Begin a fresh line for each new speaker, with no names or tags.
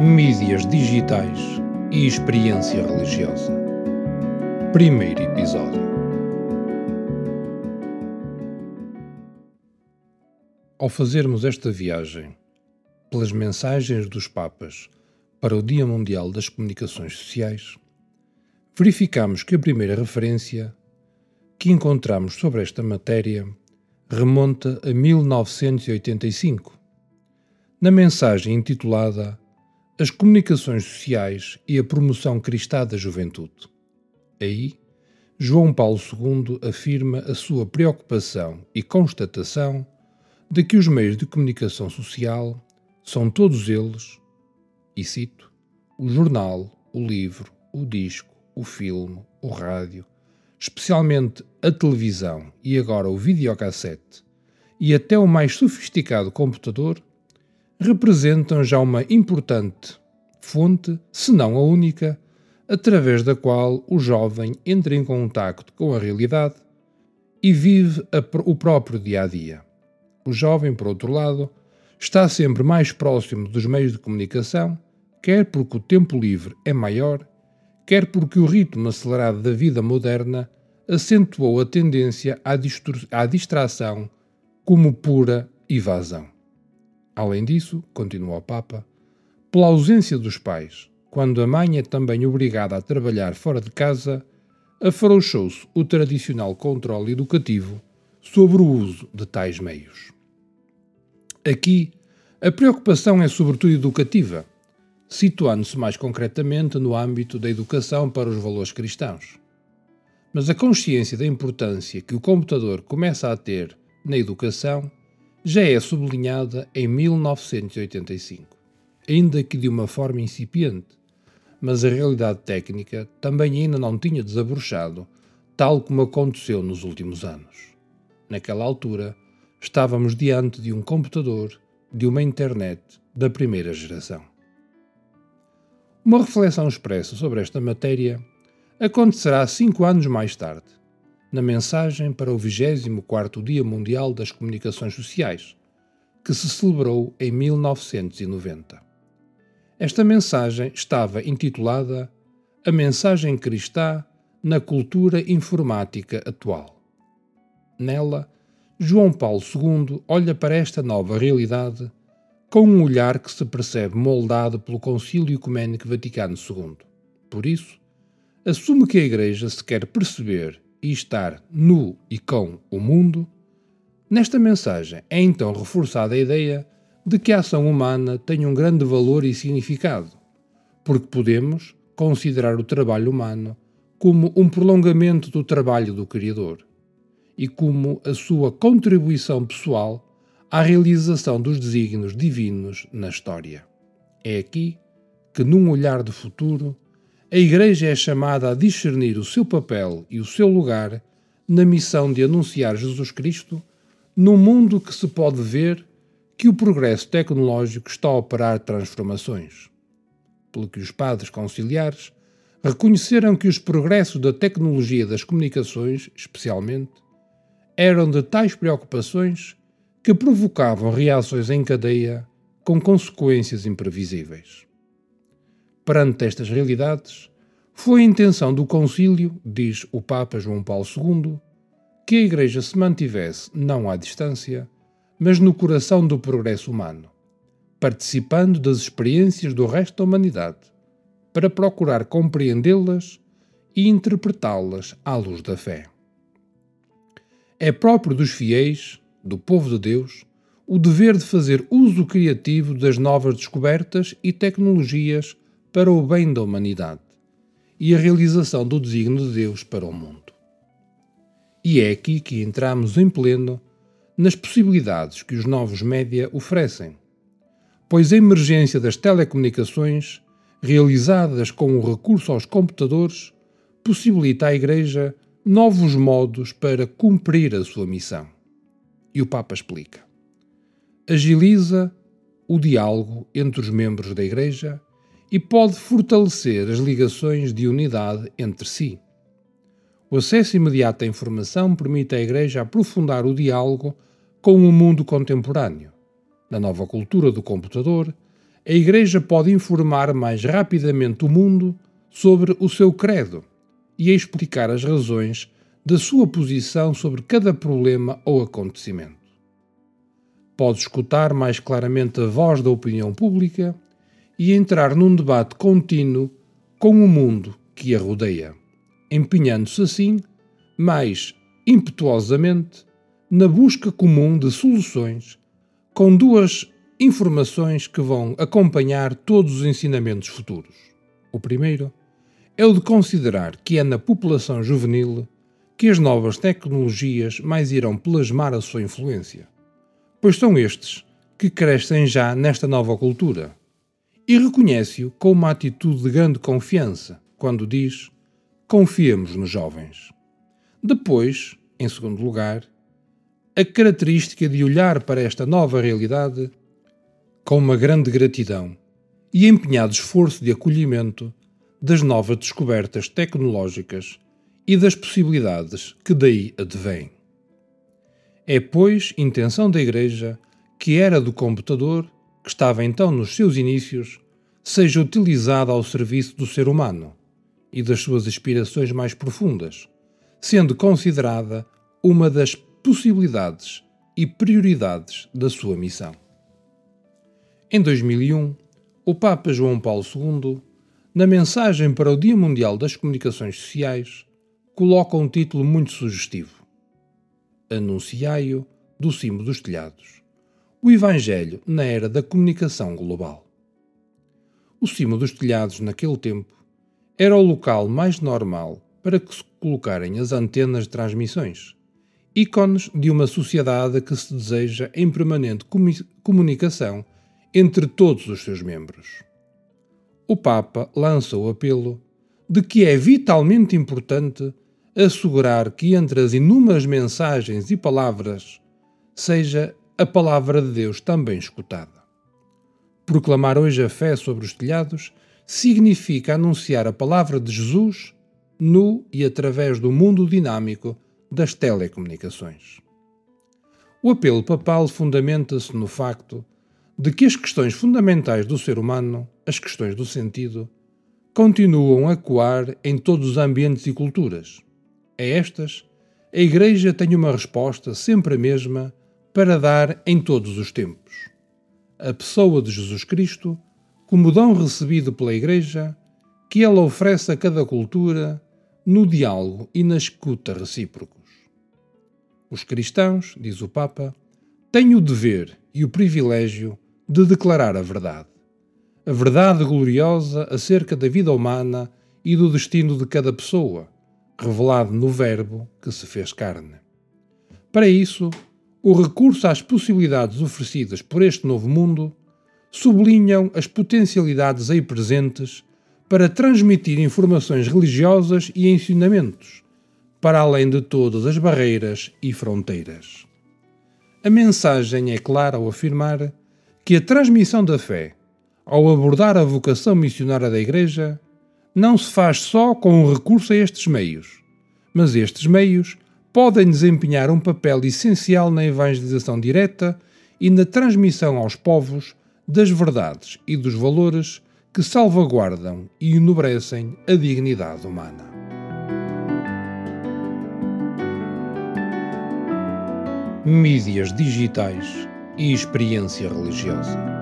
Mídias digitais e experiência religiosa. Primeiro episódio. Ao fazermos esta viagem pelas mensagens dos Papas para o Dia Mundial das Comunicações Sociais, verificamos que a primeira referência que encontramos sobre esta matéria remonta a 1985, na mensagem intitulada As Comunicações Sociais e a Promoção Cristã da Juventude. Aí, João Paulo II afirma a sua preocupação e constatação de que os meios de comunicação social são todos eles, e cito, o jornal, o livro, o disco, o filme, o rádio, especialmente a televisão e agora o videocassete, e até o mais sofisticado computador, representam já uma importante fonte, se não a única, através da qual o jovem entra em contacto com a realidade e vive a, o próprio dia a dia. O jovem, por outro lado, está sempre mais próximo dos meios de comunicação, quer porque o tempo livre é maior, quer porque o ritmo acelerado da vida moderna acentuou a tendência à, à distração como pura evasão. Além disso, continua o Papa, pela ausência dos pais, quando a mãe é também obrigada a trabalhar fora de casa, afrouxou-se o tradicional controle educativo sobre o uso de tais meios. Aqui, a preocupação é sobretudo educativa, situando-se mais concretamente no âmbito da educação para os valores cristãos. Mas a consciência da importância que o computador começa a ter na educação já é sublinhada em 1985, ainda que de uma forma incipiente, mas a realidade técnica também ainda não tinha desabrochado, tal como aconteceu nos últimos anos. Naquela altura, estávamos diante de um computador, de uma internet da primeira geração. Uma reflexão expressa sobre esta matéria acontecerá cinco anos mais tarde, na mensagem para o 24º Dia Mundial das Comunicações Sociais, que se celebrou em 1990. Esta mensagem estava intitulada A Mensagem Cristã na Cultura Informática Atual. Nela, João Paulo II olha para esta nova realidade com um olhar que se percebe moldado pelo Concílio Ecuménico Vaticano II. Por isso, assume que a Igreja se quer perceber e estar nu e com o mundo. Nesta mensagem é então reforçada a ideia de que a ação humana tem um grande valor e significado, porque podemos considerar o trabalho humano como um prolongamento do trabalho do Criador e como a sua contribuição pessoal à realização dos desígnios divinos na história. É aqui que, num olhar de futuro, a Igreja é chamada a discernir o seu papel e o seu lugar na missão de anunciar Jesus Cristo num mundo que se pode ver que o progresso tecnológico está a operar transformações. Pelo que os padres conciliares reconheceram que os progressos da tecnologia das comunicações, especialmente, eram de tais preocupações que provocavam reações em cadeia com consequências imprevisíveis. Perante estas realidades, foi a intenção do Concílio, diz o Papa João Paulo II, que a Igreja se mantivesse não à distância, mas no coração do progresso humano, participando das experiências do resto da humanidade, para procurar compreendê-las e interpretá-las à luz da fé. É próprio dos fiéis, do povo de Deus, o dever de fazer uso criativo das novas descobertas e tecnologias para o bem da humanidade e a realização do desígnio de Deus para o mundo. E é aqui que entramos em pleno nas possibilidades que os novos média oferecem, pois a emergência das telecomunicações, realizadas com o recurso aos computadores, possibilita à Igreja novos modos para cumprir a sua missão. E o Papa explica. Agiliza o diálogo entre os membros da Igreja e pode fortalecer as ligações de unidade entre si. O acesso imediato à informação permite à Igreja aprofundar o diálogo com o mundo contemporâneo, Na nova cultura do computador, a Igreja pode informar mais rapidamente o mundo sobre o seu credo e explicar as razões da sua posição sobre cada problema ou acontecimento. Pode escutar mais claramente a voz da opinião pública e entrar num debate contínuo com o mundo que a rodeia, empenhando-se assim mais impetuosamente na busca comum de soluções com duas informações que vão acompanhar todos os ensinamentos futuros. O primeiro é o de considerar que é na população juvenil que as novas tecnologias mais irão plasmar a sua influência, pois são estes que crescem já nesta nova cultura. E reconhece-o com uma atitude de grande confiança, quando diz: confiemos nos jovens. Depois, em segundo lugar, a característica de olhar para esta nova realidade com uma grande gratidão e empenhado esforço de acolhimento das novas descobertas tecnológicas e das possibilidades que daí advêm. É, pois, intenção da Igreja que era do computador, que estava então nos seus inícios, seja utilizada ao serviço do ser humano e das suas aspirações mais profundas, sendo considerada uma das possibilidades e prioridades da sua missão. Em 2001, o Papa João Paulo II, na mensagem para o Dia Mundial das Comunicações Sociais, coloca um título muito sugestivo: Anunciai-o do cimo dos telhados. O Evangelho na era da comunicação global. O cimo dos telhados, naquele tempo, era o local mais normal para que se colocarem as antenas de transmissões, ícones de uma sociedade que se deseja em permanente comunicação entre todos os seus membros. O Papa lança o apelo de que é vitalmente importante assegurar que entre as inúmeras mensagens e palavras seja a palavra de Deus também escutada. Proclamar hoje a fé sobre os telhados significa anunciar a palavra de Jesus no e através do mundo dinâmico das telecomunicações. O apelo papal fundamenta-se no facto de que as questões fundamentais do ser humano, as questões do sentido, continuam a coar em todos os ambientes e culturas. A estas, a Igreja tem uma resposta sempre a mesma para dar em todos os tempos. A pessoa de Jesus Cristo, como dom recebido pela Igreja, que ela oferece a cada cultura no diálogo e na escuta recíprocos. Os cristãos, diz o Papa, têm o dever e o privilégio de declarar a verdade. A verdade gloriosa acerca da vida humana e do destino de cada pessoa, revelado no Verbo que se fez carne. Para isso, o recurso às possibilidades oferecidas por este novo mundo sublinham as potencialidades aí presentes para transmitir informações religiosas e ensinamentos, para além de todas as barreiras e fronteiras. A mensagem é clara ao afirmar que a transmissão da fé, ao abordar a vocação missionária da Igreja, não se faz só com o recurso a estes meios, mas estes meios podem desempenhar um papel essencial na evangelização direta e na transmissão aos povos das verdades e dos valores que salvaguardam e enobrecem a dignidade humana. Mídias digitais e experiência religiosa.